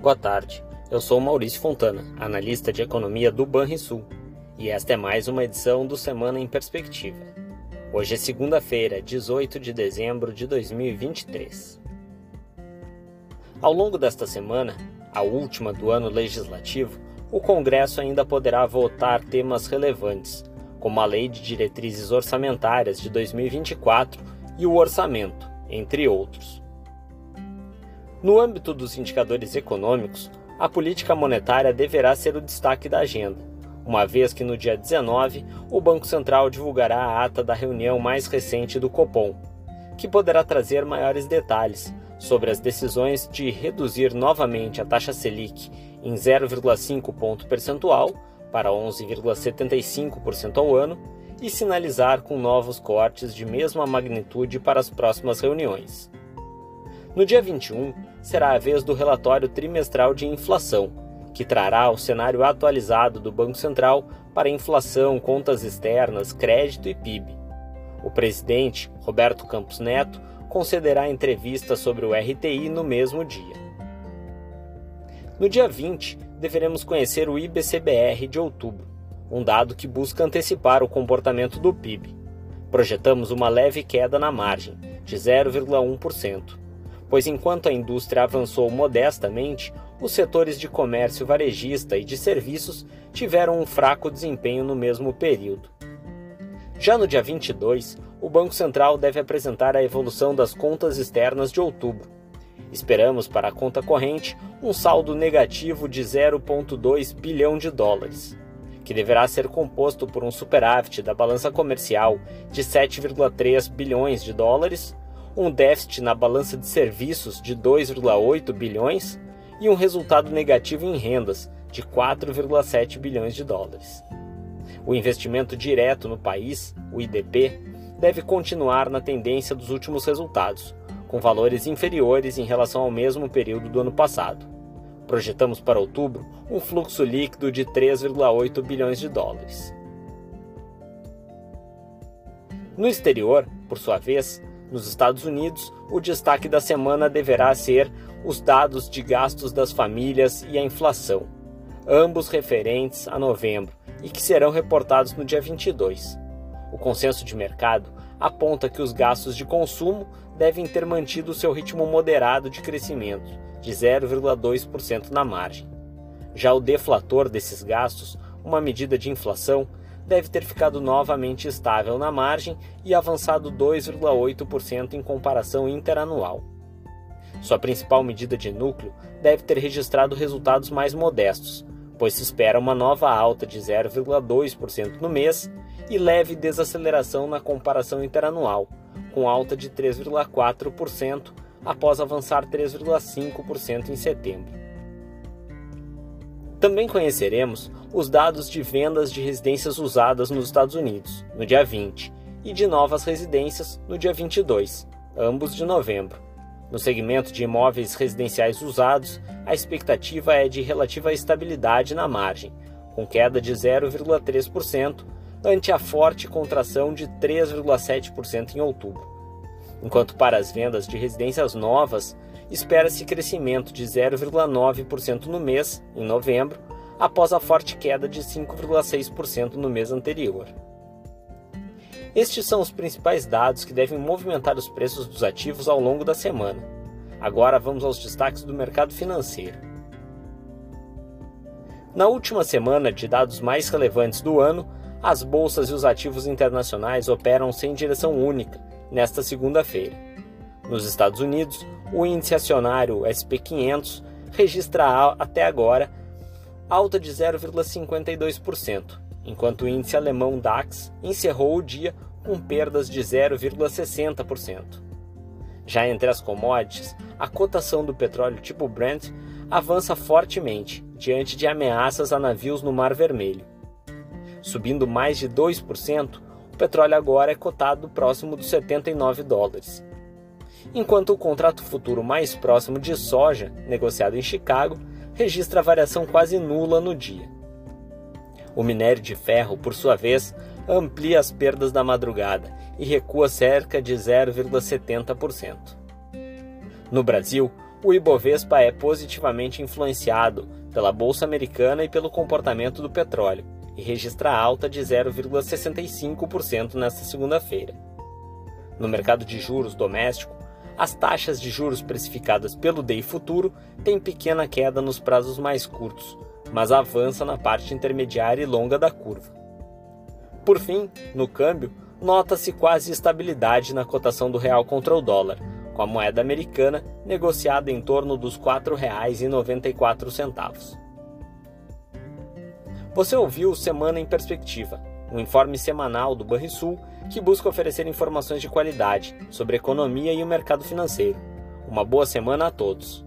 Boa tarde, eu sou Maurício Fontana, analista de economia do Banrisul, e esta é mais uma edição do Semana em Perspectiva. Hoje é segunda-feira, 18 de dezembro de 2023. Ao longo desta semana, a última do ano legislativo, o Congresso ainda poderá votar temas relevantes, como a Lei de Diretrizes Orçamentárias de 2024 e o Orçamento, entre outros. No âmbito dos indicadores econômicos, a política monetária deverá ser o destaque da agenda, uma vez que no dia 19 o Banco Central divulgará a ata da reunião mais recente do Copom, que poderá trazer maiores detalhes sobre as decisões de reduzir novamente a taxa Selic em 0,5 ponto percentual para 11,75% ao ano e sinalizar com novos cortes de mesma magnitude para as próximas reuniões. No dia 21, será a vez do relatório trimestral de inflação, que trará o cenário atualizado do Banco Central para inflação, contas externas, crédito e PIB. O presidente, Roberto Campos Neto, concederá entrevista sobre o RTI no mesmo dia. No dia 20, deveremos conhecer o IBCBR de outubro, um dado que busca antecipar o comportamento do PIB. Projetamos uma leve queda na margem, de 0,1%, pois enquanto a indústria avançou modestamente, os setores de comércio varejista e de serviços tiveram um fraco desempenho no mesmo período. Já no dia 22, o Banco Central deve apresentar a evolução das contas externas de outubro. Esperamos para a conta corrente um saldo negativo de 0,2 bilhão de dólares que deverá ser composto por um superávit da balança comercial de 7,3 bilhões de dólares, um déficit na balança de serviços de 2,8 bilhões e um resultado negativo em rendas de 4,7 bilhões de dólares. O investimento direto no país, o IDP, deve continuar na tendência dos últimos resultados, com valores inferiores em relação ao mesmo período do ano passado. Projetamos para outubro um fluxo líquido de 3,8 bilhões de dólares. No exterior, por sua vez, nos Estados Unidos, o destaque da semana deverá ser os dados de gastos das famílias e a inflação, ambos referentes a novembro e que serão reportados no dia 22. O consenso de mercado aponta que os gastos de consumo devem ter mantido seu ritmo moderado de crescimento de 0,2% na margem. Já o deflator desses gastos, uma medida de inflação, deve ter ficado novamente estável na margem e avançado 2,8% em comparação interanual. Sua principal medida de núcleo deve ter registrado resultados mais modestos, pois se espera uma nova alta de 0,2% no mês e leve desaceleração na comparação interanual, com alta de 3,4% após avançar 3,5% em setembro. Também conheceremos os dados de vendas de residências usadas nos Estados Unidos, no dia 20, e de novas residências, no dia 22, ambos de novembro. No segmento de imóveis residenciais usados, a expectativa é de relativa estabilidade na margem, com queda de 0,3%, ante a forte contração de 3,7% em outubro enquanto para as vendas de residências novas espera-se crescimento de 0,9% no mês, em novembro, após a forte queda de 5,6% no mês anterior. Estes são os principais dados que devem movimentar os preços dos ativos ao longo da semana. Agora vamos aos destaques do mercado financeiro. Na última semana de dados mais relevantes do ano, as bolsas e os ativos internacionais operam sem direção única nesta segunda-feira. Nos Estados Unidos, o índice acionário SP500 registra até agora alta de 0,52%, enquanto o índice alemão DAX encerrou o dia com perdas de 0,60%. Já entre as commodities, a cotação do petróleo tipo Brent avança fortemente diante de ameaças a navios no Mar Vermelho. Subindo mais de 2%, petróleo agora é cotado próximo dos 79 dólares. Enquanto o contrato futuro mais próximo de soja, negociado em Chicago, registra variação quase nula no dia. O minério de ferro, por sua vez, amplia as perdas da madrugada e recua cerca de 0,70%. No Brasil, o Ibovespa é positivamente influenciado pela bolsa americana e pelo comportamento do petróleo e registra alta de 0,65% nesta segunda-feira. No mercado de juros doméstico, as taxas de juros precificadas pelo DEI futuro têm pequena queda nos prazos mais curtos, mas avança na parte intermediária e longa da curva. Por fim, no câmbio, nota-se quase estabilidade na cotação do real contra o dólar, com a moeda americana negociada em torno dos R$ 4,94. Você ouviu Semana em Perspectiva, um informe semanal do Banrisul que busca oferecer informações de qualidade sobre economia e o mercado financeiro. Uma boa semana a todos.